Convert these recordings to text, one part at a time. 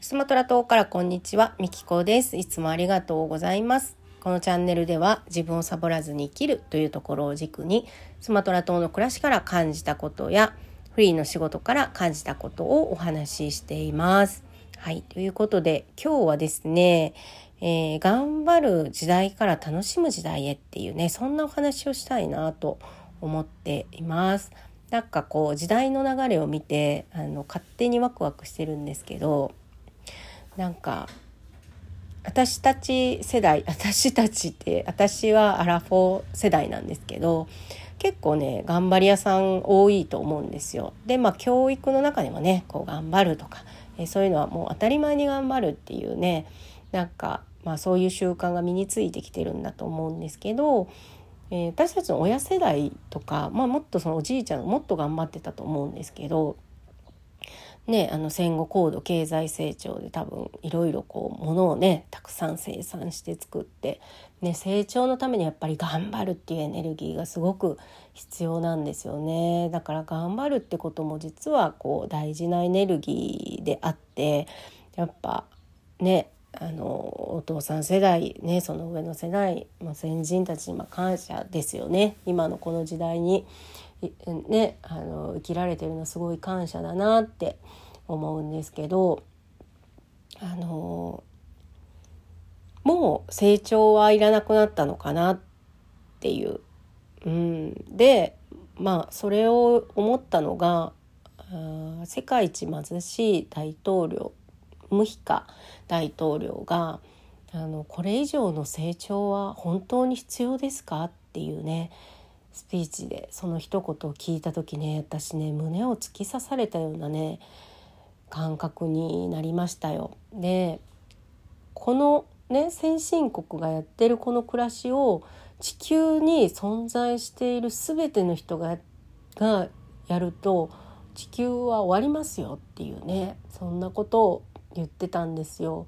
スマトラ島からこんにちは、みきこです。いつもありがとうございます。このチャンネルでは自分をサボらずに生きるというところを軸にスマトラ島の暮らしから感じたことやフリーの仕事から感じたことをお話ししています。はい。ということで今日はですね、えー、頑張る時代から楽しむ時代へっていうね、そんなお話をしたいなと思っています。なんかこう時代の流れを見てあの勝手にワクワクしてるんですけどなんか私たち世代 私たちって私はアラフォー世代なんですけど結構ね頑張り屋さん多いと思うんですよ。でまあ教育の中でもねこう頑張るとかえそういうのはもう当たり前に頑張るっていうねなんか、まあ、そういう習慣が身についてきてるんだと思うんですけど、えー、私たちの親世代とか、まあ、もっとそのおじいちゃんもっと頑張ってたと思うんですけどね、あの戦後高度経済成長で多分いろいろこう物をねたくさん生産して作って、ね、成長のためにやっぱり頑張るっていうエネルギーがすごく必要なんですよね。だから頑張るってことも実はこう大事なエネルギーであってやっぱねあのお父さん世代ねその上の世代、まあ、先人たちに感謝ですよね今のこの時代に。ね、あの生きられてるのすごい感謝だなって思うんですけどあのもう成長はいらなくなったのかなっていう。うん、でまあそれを思ったのが世界一貧しい大統領ムヒカ大統領があのこれ以上の成長は本当に必要ですかっていうねスピーチでその一言を聞いた時ね私ね胸を突き刺されたようなね感覚になりましたよ。でこのね先進国がやってるこの暮らしを地球に存在している全ての人ががやると地球は終わりますよっていうねそんなことを言ってたんですよ。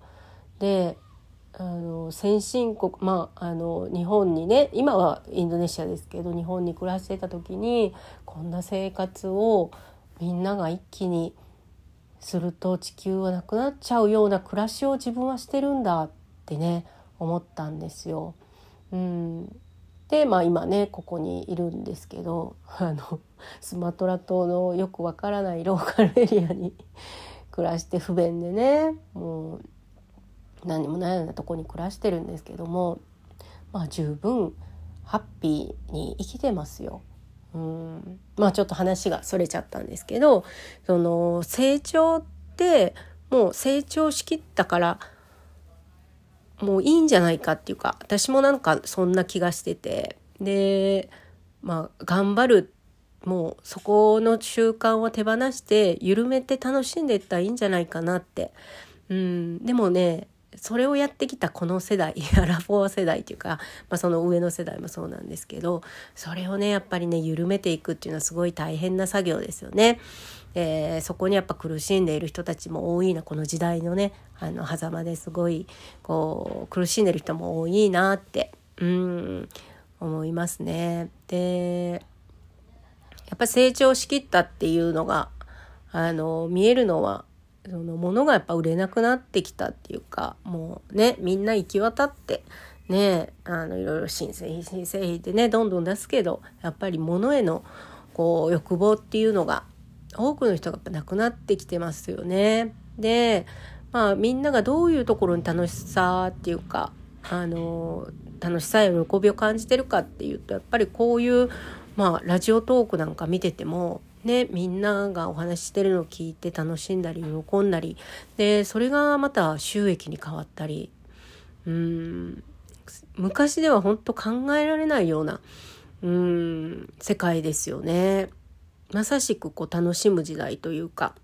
であの先進国まああの日本にね今はインドネシアですけど日本に暮らしてた時にこんな生活をみんなが一気にすると地球はなくなっちゃうような暮らしを自分はしてるんだってね思ったんですよ。うん、でまあ今ねここにいるんですけどあのスマトラ島のよくわからないローカルエリアに暮らして不便でねもう何にもないようなとこに暮らしてるんですけどもまあ十分ハッピーに生きてますよ。うんまあちょっと話がそれちゃったんですけどその成長ってもう成長しきったからもういいんじゃないかっていうか私もなんかそんな気がしててでまあ頑張るもうそこの習慣を手放して緩めて楽しんでいったらいいんじゃないかなってうんでもねそれをやってきたこの世代 アラフォー世代っていうか、まあ、その上の世代もそうなんですけどそれをねやっぱりね緩めていくっていうのはすごい大変な作業ですよね。えー、そこにやっぱ苦しんでいる人たちも多いなこの時代のねあの狭間ですごいこう苦しんでる人も多いなってうん思いますね。でやっぱ成長しきったっていうのがあの見えるのはその物がやっぱ売れなくなってきたっていうかもうねみんな行き渡ってねあのいろいろ新製品新製品ってねどんどん出すけどやっぱり物へのこう欲望っていうのが多くの人がやっぱなくなってきてますよね。でまあみんながどういうところに楽しさっていうかあの楽しさや喜びを感じてるかっていうとやっぱりこういうまあラジオトークなんか見ててもね、みんながお話ししてるのを聞いて楽しんだり喜んだりでそれがまた収益に変わったりうん昔では本当考えられないようなうん世界ですよね。まさしくこう楽しむ時代というか。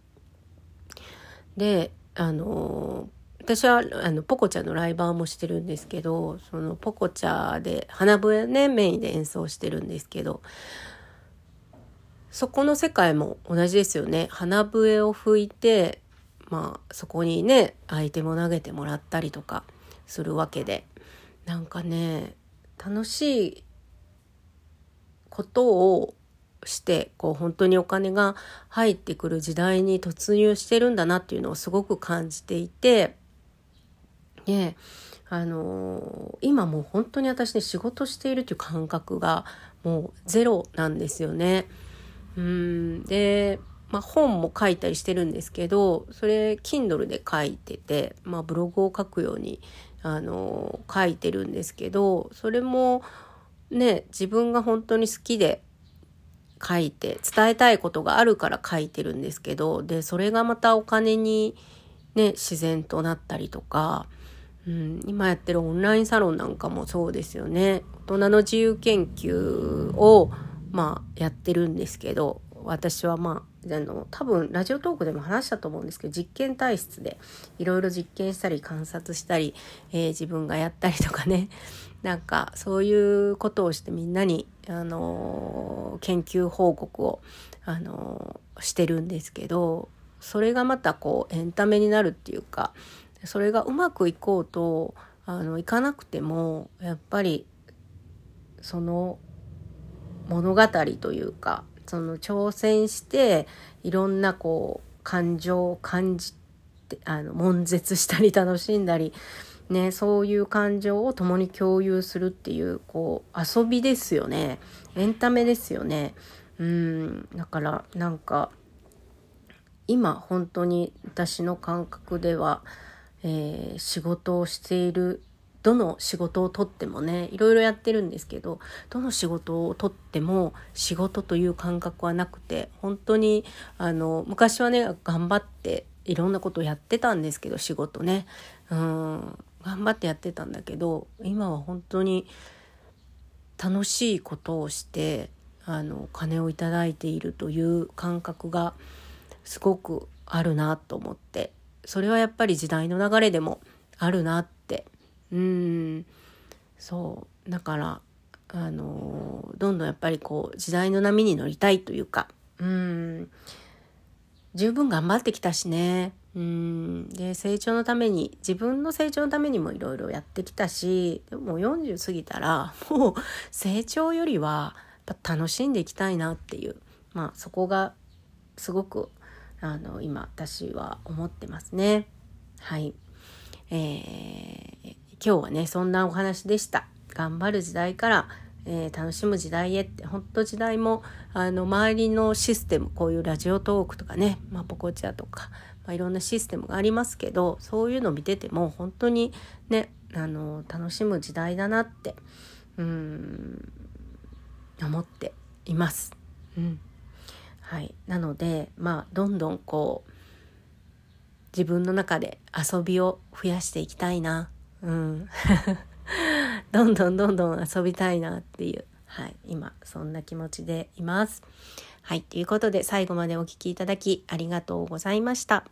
であの私はあのポコチャのライバーもしてるんですけどそのポコチャで花笛ねメインで演奏してるんですけどそこの世界も同じですよね。鼻笛を吹いて、まあそこにね、アイテムを投げてもらったりとかするわけで。なんかね、楽しいことをしてこう本当にお金が入ってくる時代に突入してるんだなっていうのをすごく感じていてであの今もう本当に私ね仕事しているという感覚がもうゼロなんですよね。うんで、まあ、本も書いたりしてるんですけどそれ Kindle で書いてて、まあ、ブログを書くようにあの書いてるんですけどそれもね自分が本当に好きで書いて伝えたいことがあるから書いてるんですけどでそれがまたお金にね自然となったりとか、うん、今やってるオンラインサロンなんかもそうですよね。大人の自由研究をまあやってるんですけど私はまああの多分ラジオトークでも話したと思うんですけど実験体質でいろいろ実験したり観察したり、えー、自分がやったりとかね。なんかそういうことをしてみんなに、あの研究報告を、あのしてるんですけどそれがまたこうエンタメになるっていうかそれがうまくいこうとあのいかなくてもやっぱりその物語というかその挑戦していろんなこう感情を感じてあの悶絶したり楽しんだりね、そういう感情を共に共有するっていうこう遊びですよね。エンタメですよね。うん。だからなんか今本当に私の感覚では、えー、仕事をしているどの仕事をとってもねいろいろやってるんですけどどの仕事をとっても仕事という感覚はなくて本当にあの昔はね頑張っていろんなことをやってたんですけど仕事ね。うん頑張ってやってたんだけど今は本当に楽しいことをしてあの金をいただいているという感覚がすごくあるなと思って。それはやっぱり時代の流れでもあるなって。うん。そう。だからあのどんどんやっぱりこう時代の波に乗りたいというか。うん。十分頑張ってきたしね。うん。で成長のために自分の成長のためにもいろいろやってきたし。でも40過ぎたらもう成長よりは楽しんでいきたいなっていう。まあそこがすごくあの今私は思ってますね。はい、えー、今日はねそんなお話でした。頑張る時代からえー、楽しむ時代へって本当時代もあの周りのシステムこういうラジオトークとかね、まあ、ポコチャとかまあ、いろんなシステムがありますけどそういうの見てても本当にねあの楽しむ時代だなってうん思っています。うんはい、なのでまあどんどんこう自分の中で遊びを増やしていきたいな。うん、どんどんどんどん遊びたいなっていう、はい、今そんな気持ちでいます。はい。ということで、最後までお聴きいただきありがとうございました。